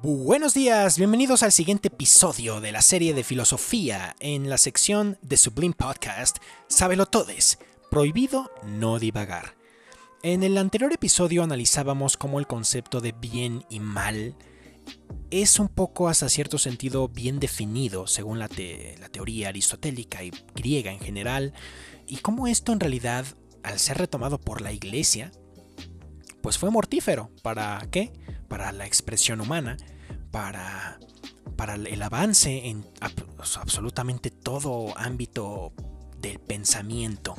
Buenos días, bienvenidos al siguiente episodio de la serie de filosofía en la sección de Sublime Podcast Sábelo Todes, prohibido no divagar. En el anterior episodio analizábamos cómo el concepto de bien y mal es un poco hasta cierto sentido bien definido según la, la teoría aristotélica y griega en general, y cómo esto en realidad, al ser retomado por la iglesia, pues fue mortífero. ¿Para qué? Para la expresión humana, para, para el avance en absolutamente todo ámbito del pensamiento.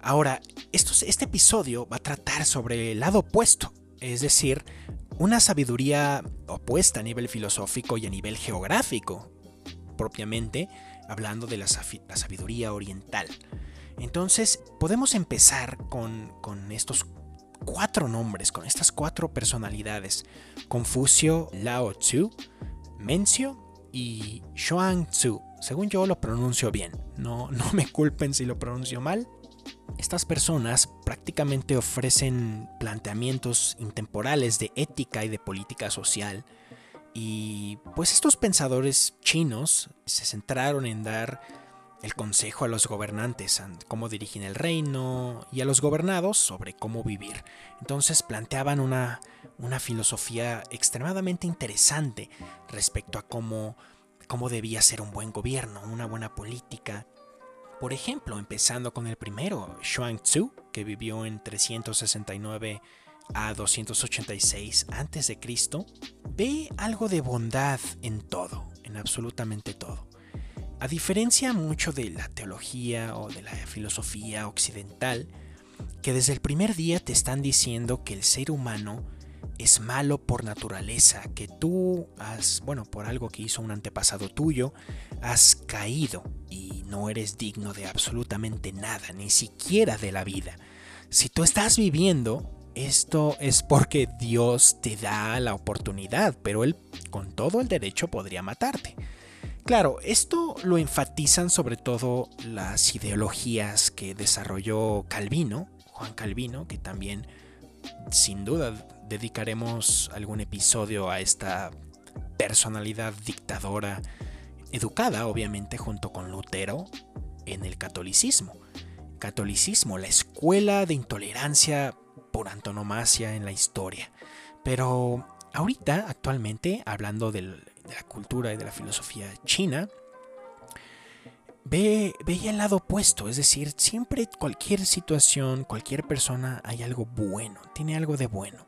Ahora, este episodio va a tratar sobre el lado opuesto, es decir, una sabiduría opuesta a nivel filosófico y a nivel geográfico, propiamente hablando de la, sabiduría oriental. Entonces, podemos empezar con, con estos cuatro nombres, con estas cuatro personalidades. Confucio, Lao Tzu, Mencio y Xuan Tzu. Según yo lo pronuncio bien, no, no me culpen si lo pronuncio mal. Estas personas prácticamente ofrecen planteamientos intemporales de ética y de política social. Y pues estos pensadores chinos se centraron en dar el consejo a los gobernantes, cómo dirigen el reino y a los gobernados sobre cómo vivir. Entonces planteaban una, una filosofía extremadamente interesante respecto a cómo, cómo debía ser un buen gobierno, una buena política. Por ejemplo, empezando con el primero, Xuan Tzu, que vivió en 369 a 286 a.C., ve algo de bondad en todo, en absolutamente todo. A diferencia mucho de la teología o de la filosofía occidental, que desde el primer día te están diciendo que el ser humano es malo por naturaleza, que tú has, bueno, por algo que hizo un antepasado tuyo, has caído y no eres digno de absolutamente nada, ni siquiera de la vida. Si tú estás viviendo, esto es porque Dios te da la oportunidad, pero Él con todo el derecho podría matarte. Claro, esto lo enfatizan sobre todo las ideologías que desarrolló Calvino, Juan Calvino, que también sin duda dedicaremos algún episodio a esta personalidad dictadora, educada obviamente junto con Lutero en el catolicismo. Catolicismo, la escuela de intolerancia por antonomasia en la historia. Pero ahorita, actualmente, hablando del de la cultura y de la filosofía china, ve, veía el lado opuesto, es decir, siempre cualquier situación, cualquier persona hay algo bueno, tiene algo de bueno.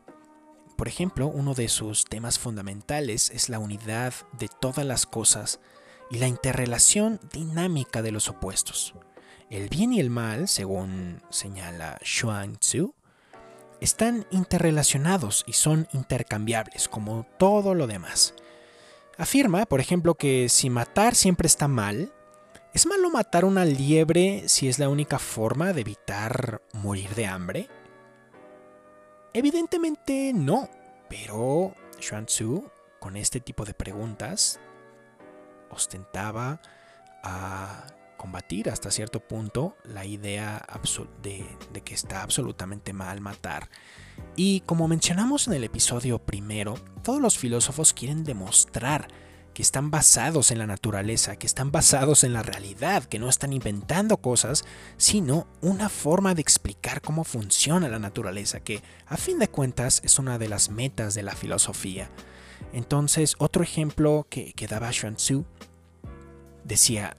Por ejemplo, uno de sus temas fundamentales es la unidad de todas las cosas y la interrelación dinámica de los opuestos. El bien y el mal, según señala Xuan Tzu, están interrelacionados y son intercambiables, como todo lo demás. Afirma, por ejemplo, que si matar siempre está mal, ¿es malo matar una liebre si es la única forma de evitar morir de hambre? Evidentemente no, pero Xuan Tzu, con este tipo de preguntas, ostentaba a hasta cierto punto la idea de, que está absolutamente mal matar. Y como mencionamos en el episodio primero, todos los filósofos quieren demostrar que están basados en la naturaleza, que están basados en la realidad, que no están inventando cosas, sino una forma de explicar cómo funciona la naturaleza, que a fin de cuentas es una de las metas de la filosofía. Entonces, otro ejemplo que, que daba Xuan Tzu decía,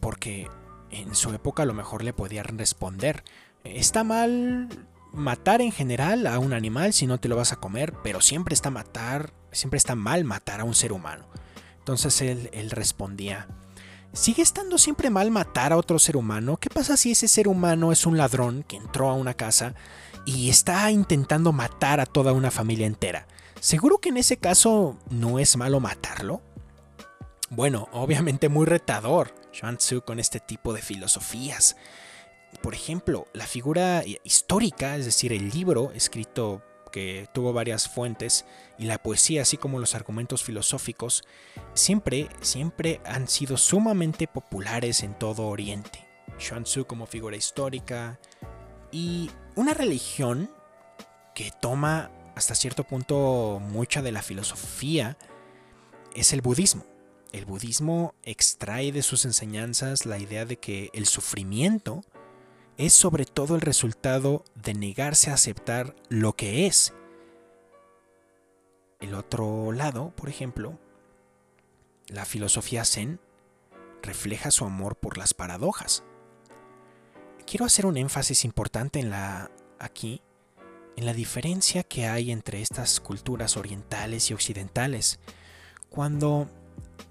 porque en su época a lo mejor le podían responder, está mal matar en general a un animal si no te lo vas a comer, pero siempre está matar, siempre está mal matar a un ser humano. Entonces él, él respondía, ¿sigue estando siempre mal matar a otro ser humano? ¿Qué pasa si ese ser humano es un ladrón que entró a una casa y está intentando matar a toda una familia entera? ¿Seguro que en ese caso no es malo matarlo? Bueno, obviamente muy retador, Xuan Tzu con este tipo de filosofías. Por ejemplo, la figura histórica, es decir, el libro escrito que tuvo varias fuentes y la poesía, así como los argumentos filosóficos, siempre, siempre han sido sumamente populares en todo Oriente. Xuan Tzu como figura histórica y una religión que toma hasta cierto punto mucha de la filosofía es el budismo. El budismo extrae de sus enseñanzas la idea de que el sufrimiento es sobre todo el resultado de negarse a aceptar lo que es. El otro lado, por ejemplo, la filosofía zen refleja su amor por las paradojas. Quiero hacer un énfasis importante en la aquí en la diferencia que hay entre estas culturas orientales y occidentales. Cuando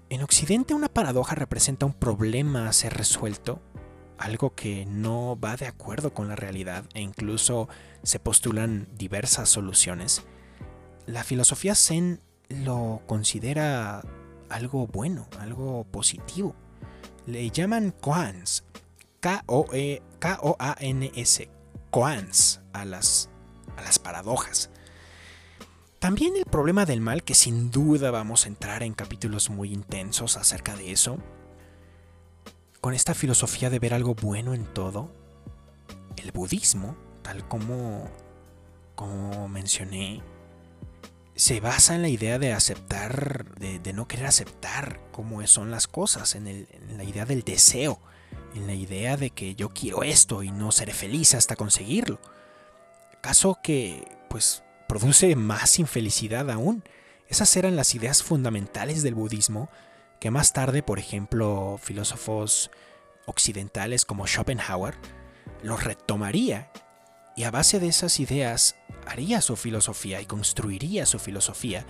en Occidente una paradoja representa un problema a ser resuelto, algo que no va de acuerdo con la realidad e incluso se postulan diversas soluciones, la filosofía zen lo considera algo bueno, algo positivo. Le llaman koans, K-O-A-N-S, koans a las, a las paradojas. También el problema del mal, que sin duda vamos a entrar en capítulos muy intensos acerca de eso, con esta filosofía de ver algo bueno en todo, el budismo, tal como, como mencioné, se basa en la idea de aceptar, de, no querer aceptar cómo son las cosas, en, en, la idea del deseo, en la idea de que yo quiero esto y no seré feliz hasta conseguirlo. Caso que, pues, produce más infelicidad aún. Esas eran las ideas fundamentales del budismo que más tarde, por ejemplo, filósofos occidentales como Schopenhauer los retomaría y a base de esas ideas haría su filosofía y construiría su filosofía.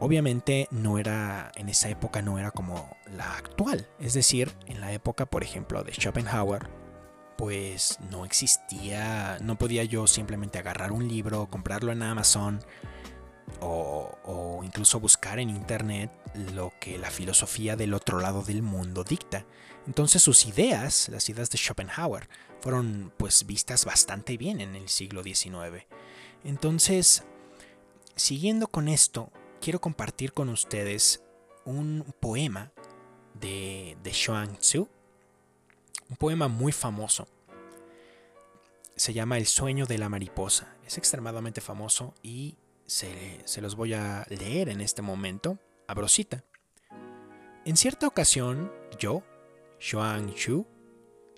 Obviamente no era en esa época no era como la actual, es decir, en la época, por ejemplo, de Schopenhauer, pues no existía, no podía yo simplemente agarrar un libro, comprarlo en Amazon o, incluso buscar en internet lo que la filosofía del otro lado del mundo dicta. Entonces sus ideas, las ideas de Schopenhauer, fueron pues vistas bastante bien en el siglo XIX. Entonces, siguiendo con esto, quiero compartir con ustedes un poema de, de Xuan Tzu, un poema muy famoso. Se llama El sueño de la mariposa. Es extremadamente famoso y se, los voy a leer en este momento. Abrosita. En cierta ocasión, yo, Xuan Chu,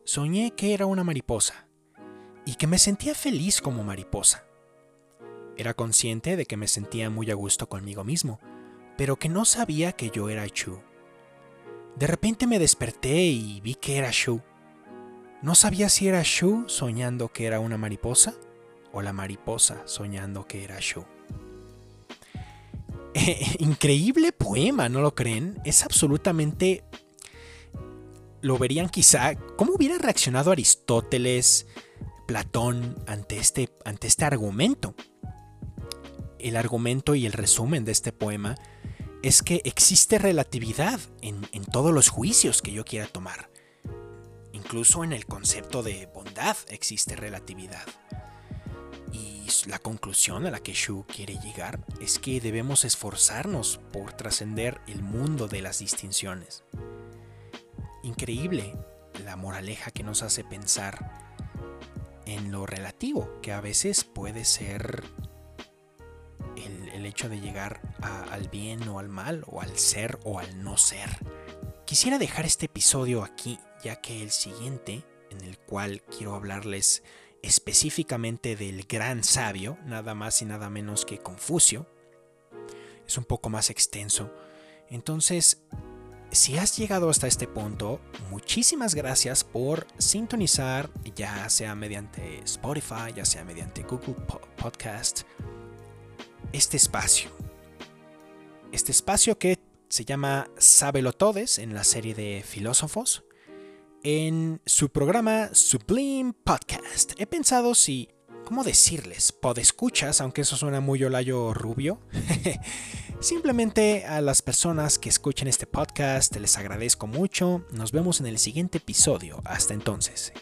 soñé que era una mariposa y que me sentía feliz como mariposa. Era consciente de que me sentía muy a gusto conmigo mismo, pero que no sabía que yo era Chu. De repente me desperté y vi que era Shu. No sabía si era Shu soñando que era una mariposa o la mariposa soñando que era Shu. increíble poema, ¿no lo creen? Es absolutamente... Lo verían quizá... ¿Cómo hubiera reaccionado Aristóteles, Platón ante este, ante este argumento? El argumento y el resumen de este poema es que existe relatividad en, en todos los juicios que yo quiera tomar. Incluso en el concepto de bondad existe relatividad la conclusión a la que Shu quiere llegar es que debemos esforzarnos por trascender el mundo de las distinciones. Increíble la moraleja que nos hace pensar en lo relativo, que a veces puede ser el, hecho de llegar al bien o al mal, o al ser o al no ser. Quisiera dejar este episodio aquí, ya que el siguiente, en el cual quiero hablarles específicamente del gran sabio, nada más y nada menos que Confucio. Es un poco más extenso. Entonces, si has llegado hasta este punto, muchísimas gracias por sintonizar, ya sea mediante Spotify, ya sea mediante Google Podcast, este espacio. Este espacio que se llama Sábelo Todes en la serie de filósofos en su programa Sublime Podcast. He pensado si, ¿cómo decirles? Podescuchas, aunque eso suena muy olayo rubio. Simplemente a las personas que escuchen este podcast les agradezco mucho. Nos vemos en el siguiente episodio. Hasta entonces.